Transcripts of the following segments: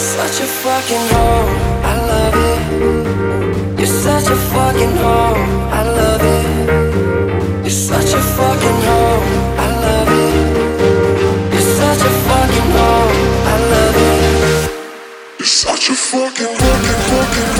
such a fucking home. I love it. You're such a fucking home. I love it. You're such a fucking home. I love it. You're such a fucking home. I love it. You're such a fucking, fucking, fucking,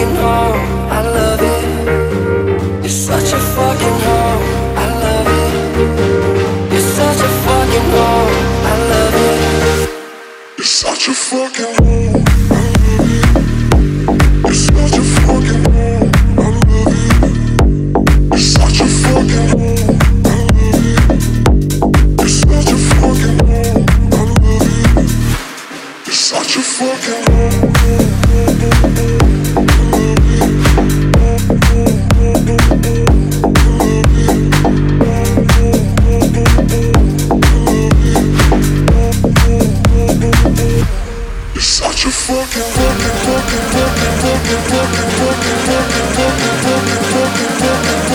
fucking home, I love it. You're such a fucking home, I love it. You're such a fucking home, I love it. You're such a fucking home. You're such a fucking home, I love it. You're such a fucking home. such a fucking such a fucking fucking fucking fucking fucking fucking fucking fucking fucking fucking fucking fucking